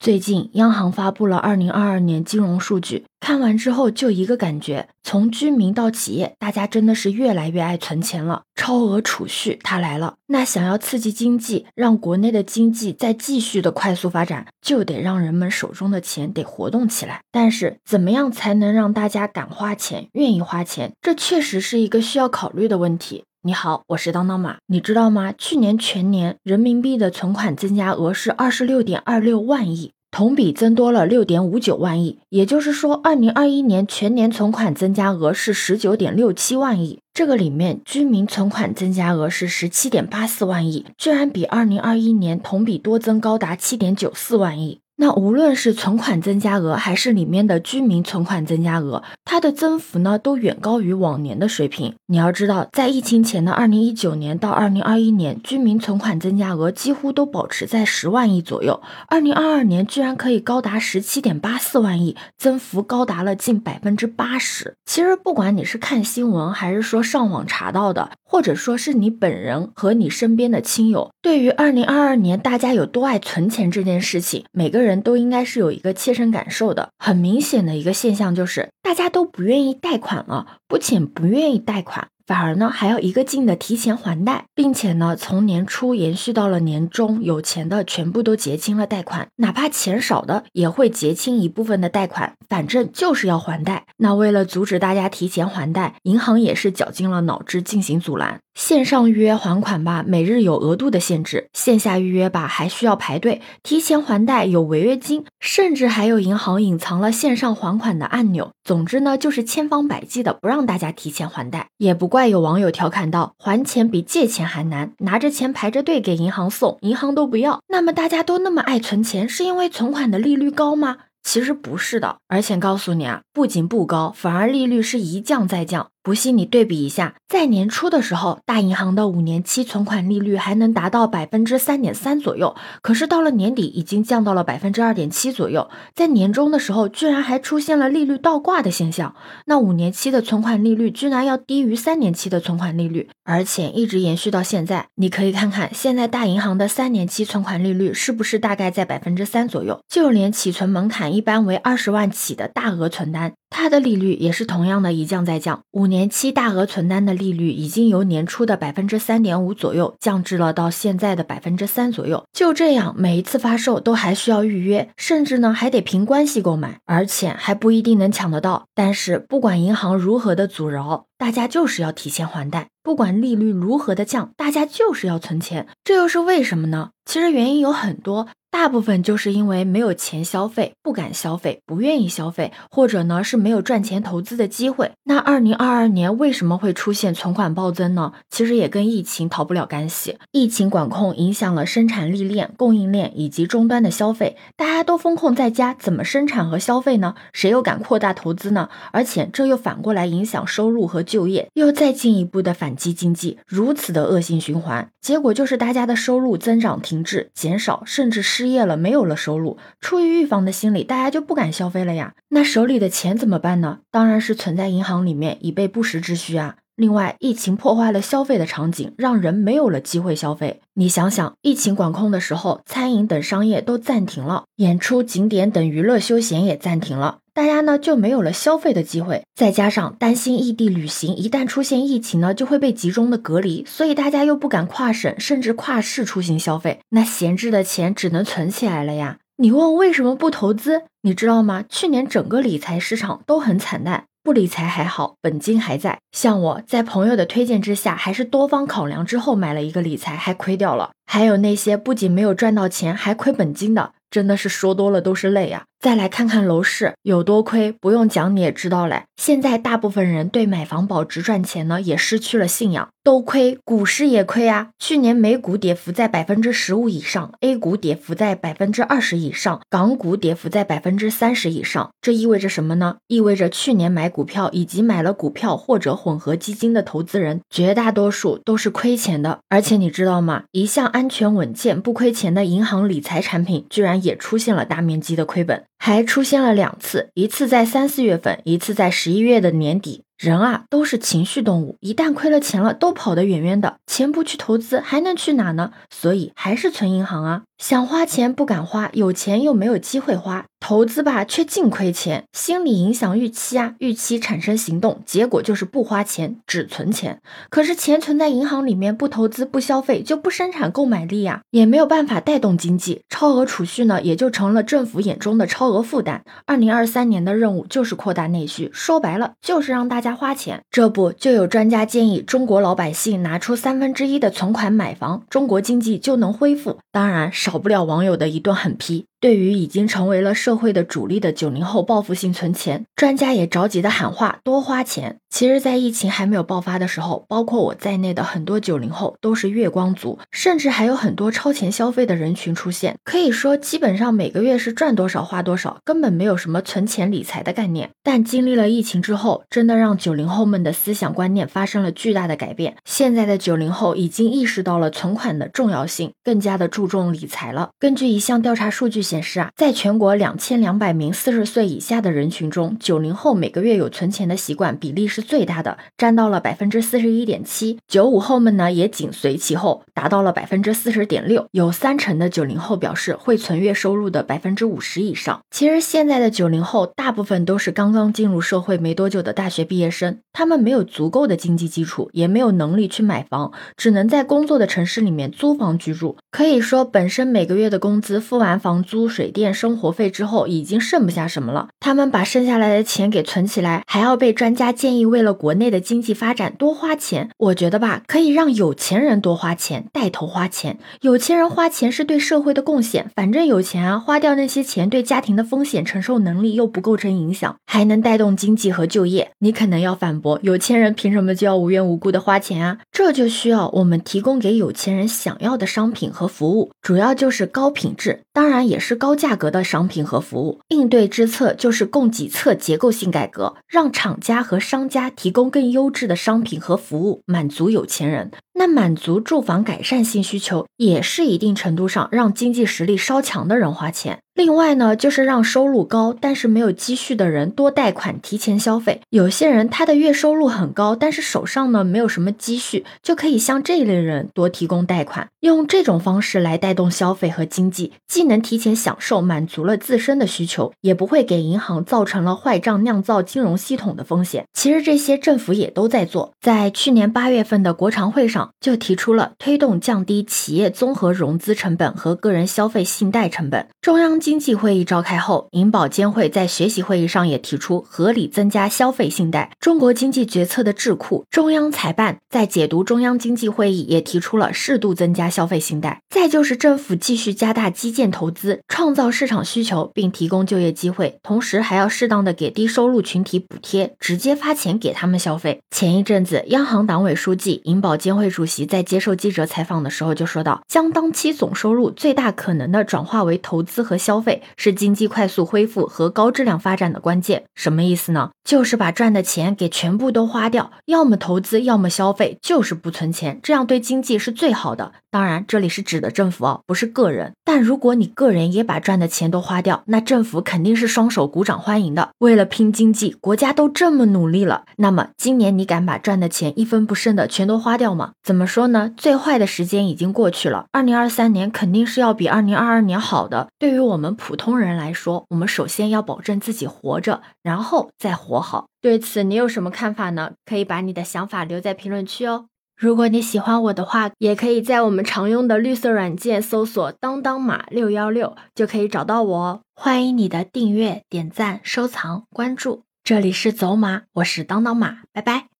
最近央行发布了二零二二年金融数据，看完之后就一个感觉，从居民到企业，大家真的是越来越爱存钱了。超额储蓄它来了，那想要刺激经济，让国内的经济再继续的快速发展，就得让人们手中的钱得活动起来。但是怎么样才能让大家敢花钱、愿意花钱？这确实是一个需要考虑的问题。你好，我是当当马。你知道吗？去年全年人民币的存款增加额是二十六点二六万亿，同比增多了六点五九万亿。也就是说，二零二一年全年存款增加额是十九点六七万亿。这个里面，居民存款增加额是十七点八四万亿，居然比二零二一年同比多增高达七点九四万亿。那无论是存款增加额，还是里面的居民存款增加额，它的增幅呢，都远高于往年的水平。你要知道，在疫情前的二零一九年到二零二一年，居民存款增加额几乎都保持在十万亿左右。二零二二年居然可以高达十七点八四万亿，增幅高达了近百分之八十。其实，不管你是看新闻，还是说上网查到的，或者说是你本人和你身边的亲友，对于二零二二年大家有多爱存钱这件事情，每个人。人都应该是有一个切身感受的，很明显的一个现象就是，大家都不愿意贷款了，不仅不愿意贷款。反而呢，还要一个劲的提前还贷，并且呢，从年初延续到了年终，有钱的全部都结清了贷款，哪怕钱少的也会结清一部分的贷款，反正就是要还贷。那为了阻止大家提前还贷，银行也是绞尽了脑汁进行阻拦。线上预约还款吧，每日有额度的限制；线下预约吧，还需要排队。提前还贷有违约金，甚至还有银行隐藏了线上还款的按钮。总之呢，就是千方百计的不让大家提前还贷，也不怪。有网友调侃道：“还钱比借钱还难，拿着钱排着队给银行送，银行都不要。那么大家都那么爱存钱，是因为存款的利率高吗？其实不是的，而且告诉你啊，不仅不高，反而利率是一降再降。”不信你对比一下，在年初的时候，大银行的五年期存款利率还能达到百分之三点三左右，可是到了年底已经降到了百分之二点七左右，在年终的时候居然还出现了利率倒挂的现象，那五年期的存款利率居然要低于三年期的存款利率，而且一直延续到现在。你可以看看现在大银行的三年期存款利率是不是大概在百分之三左右，就连起存门槛一般为二十万起的大额存单。它的利率也是同样的一降再降，五年期大额存单的利率已经由年初的百分之三点五左右降至了到现在的百分之三左右。就这样，每一次发售都还需要预约，甚至呢还得凭关系购买，而且还不一定能抢得到。但是不管银行如何的阻挠，大家就是要提前还贷；不管利率如何的降，大家就是要存钱。这又是为什么呢？其实原因有很多。大部分就是因为没有钱消费，不敢消费，不愿意消费，或者呢是没有赚钱投资的机会。那二零二二年为什么会出现存款暴增呢？其实也跟疫情逃不了干系。疫情管控影响了生产力链、供应链以及终端的消费，大家都封控在家，怎么生产和消费呢？谁又敢扩大投资呢？而且这又反过来影响收入和就业，又再进一步的反击经济，如此的恶性循环，结果就是大家的收入增长停滞、减少，甚至是。失业了，没有了收入，出于预防的心理，大家就不敢消费了呀。那手里的钱怎么办呢？当然是存在银行里面，以备不时之需啊。另外，疫情破坏了消费的场景，让人没有了机会消费。你想想，疫情管控的时候，餐饮等商业都暂停了，演出、景点等娱乐休闲也暂停了。大家呢就没有了消费的机会，再加上担心异地旅行一旦出现疫情呢就会被集中的隔离，所以大家又不敢跨省甚至跨市出行消费，那闲置的钱只能存起来了呀。你问为什么不投资？你知道吗？去年整个理财市场都很惨淡，不理财还好，本金还在。像我在朋友的推荐之下，还是多方考量之后买了一个理财，还亏掉了。还有那些不仅没有赚到钱，还亏本金的。真的是说多了都是泪呀！再来看看楼市有多亏，不用讲你也知道嘞。现在大部分人对买房保值赚钱呢，也失去了信仰，都亏，股市也亏啊。去年美股跌幅在百分之十五以上，A 股跌幅在百分之二十以上，港股跌幅在百分之三十以上。这意味着什么呢？意味着去年买股票以及买了股票或者混合基金的投资人，绝大多数都是亏钱的。而且你知道吗？一向安全稳健、不亏钱的银行理财产品，居然。也出现了大面积的亏本，还出现了两次，一次在三四月份，一次在十一月的年底。人啊都是情绪动物，一旦亏了钱了，都跑得远远的。钱不去投资，还能去哪呢？所以还是存银行啊。想花钱不敢花，有钱又没有机会花，投资吧却净亏钱，心理影响预期啊，预期产生行动，结果就是不花钱只存钱。可是钱存在银行里面，不投资不消费就不生产购买力呀，也没有办法带动经济，超额储蓄呢也就成了政府眼中的超额负担。二零二三年的任务就是扩大内需，说白了就是让大家花钱。这不就有专家建议中国老百姓拿出三分之一的存款买房，中国经济就能恢复。当然。少不了网友的一顿狠批。对于已经成为了社会的主力的九零后报复性存钱，专家也着急的喊话多花钱。其实，在疫情还没有爆发的时候，包括我在内的很多九零后都是月光族，甚至还有很多超前消费的人群出现。可以说，基本上每个月是赚多少花多少，根本没有什么存钱理财的概念。但经历了疫情之后，真的让九零后们的思想观念发生了巨大的改变。现在的九零后已经意识到了存款的重要性，更加的注重理财了。根据一项调查数据显示啊，在全国两千两百名四十岁以下的人群中，九零后每个月有存钱的习惯比例是。最大的占到了百分之四十一点七，九五后们呢也紧随其后，达到了百分之四十点六，有三成的九零后表示会存月收入的百分之五十以上。其实现在的九零后大部分都是刚刚进入社会没多久的大学毕业生，他们没有足够的经济基础，也没有能力去买房，只能在工作的城市里面租房居住。可以说，本身每个月的工资付完房租、水电、生活费之后，已经剩不下什么了。他们把剩下来的钱给存起来，还要被专家建议。为了国内的经济发展多花钱，我觉得吧，可以让有钱人多花钱，带头花钱。有钱人花钱是对社会的贡献，反正有钱啊，花掉那些钱对家庭的风险承受能力又不构成影响，还能带动经济和就业。你可能要反有钱人凭什么就要无缘无故的花钱啊？这就需要我们提供给有钱人想要的商品和服务，主要就是高品质，当然也是高价格的商品和服务。应对之策就是供给侧结构性改革，让厂家和商家。提供更优质的商品和服务，满足有钱人。那满足住房改善性需求，也是一定程度上让经济实力稍强的人花钱。另外呢，就是让收入高但是没有积蓄的人多贷款提前消费。有些人他的月收入很高，但是手上呢没有什么积蓄，就可以向这一类人多提供贷款，用这种方式来带动消费和经济，既能提前享受，满足了自身的需求，也不会给银行造成了坏账，酿造金融系统的风险。其实这些政府也都在做，在去年八月份的国常会上就提出了推动降低企业综合融资成本和个人消费信贷成本。中央经经济会议召开后，银保监会在学习会议上也提出合理增加消费信贷。中国经济决策的智库中央财办在解读中央经济会议也提出了适度增加消费信贷。再就是政府继续加大基建投资，创造市场需求，并提供就业机会，同时还要适当的给低收入群体补贴，直接发钱给他们消费。前一阵子，央行党委书记、银保监会主席在接受记者采访的时候就说到，将当期总收入最大可能的转化为投资和消费。是经济快速恢复和高质量发展的关键，什么意思呢？就是把赚的钱给全部都花掉，要么投资，要么消费，就是不存钱，这样对经济是最好的。当然，这里是指的政府哦，不是个人。但如果你个人也把赚的钱都花掉，那政府肯定是双手鼓掌欢迎的。为了拼经济，国家都这么努力了，那么今年你敢把赚的钱一分不剩的全都花掉吗？怎么说呢？最坏的时间已经过去了，二零二三年肯定是要比二零二二年好的。对于我我们普通人来说，我们首先要保证自己活着，然后再活好。对此，你有什么看法呢？可以把你的想法留在评论区哦。如果你喜欢我的话，也可以在我们常用的绿色软件搜索“当当马六幺六”，就可以找到我哦。欢迎你的订阅、点赞、收藏、关注。这里是走马，我是当当马，拜拜。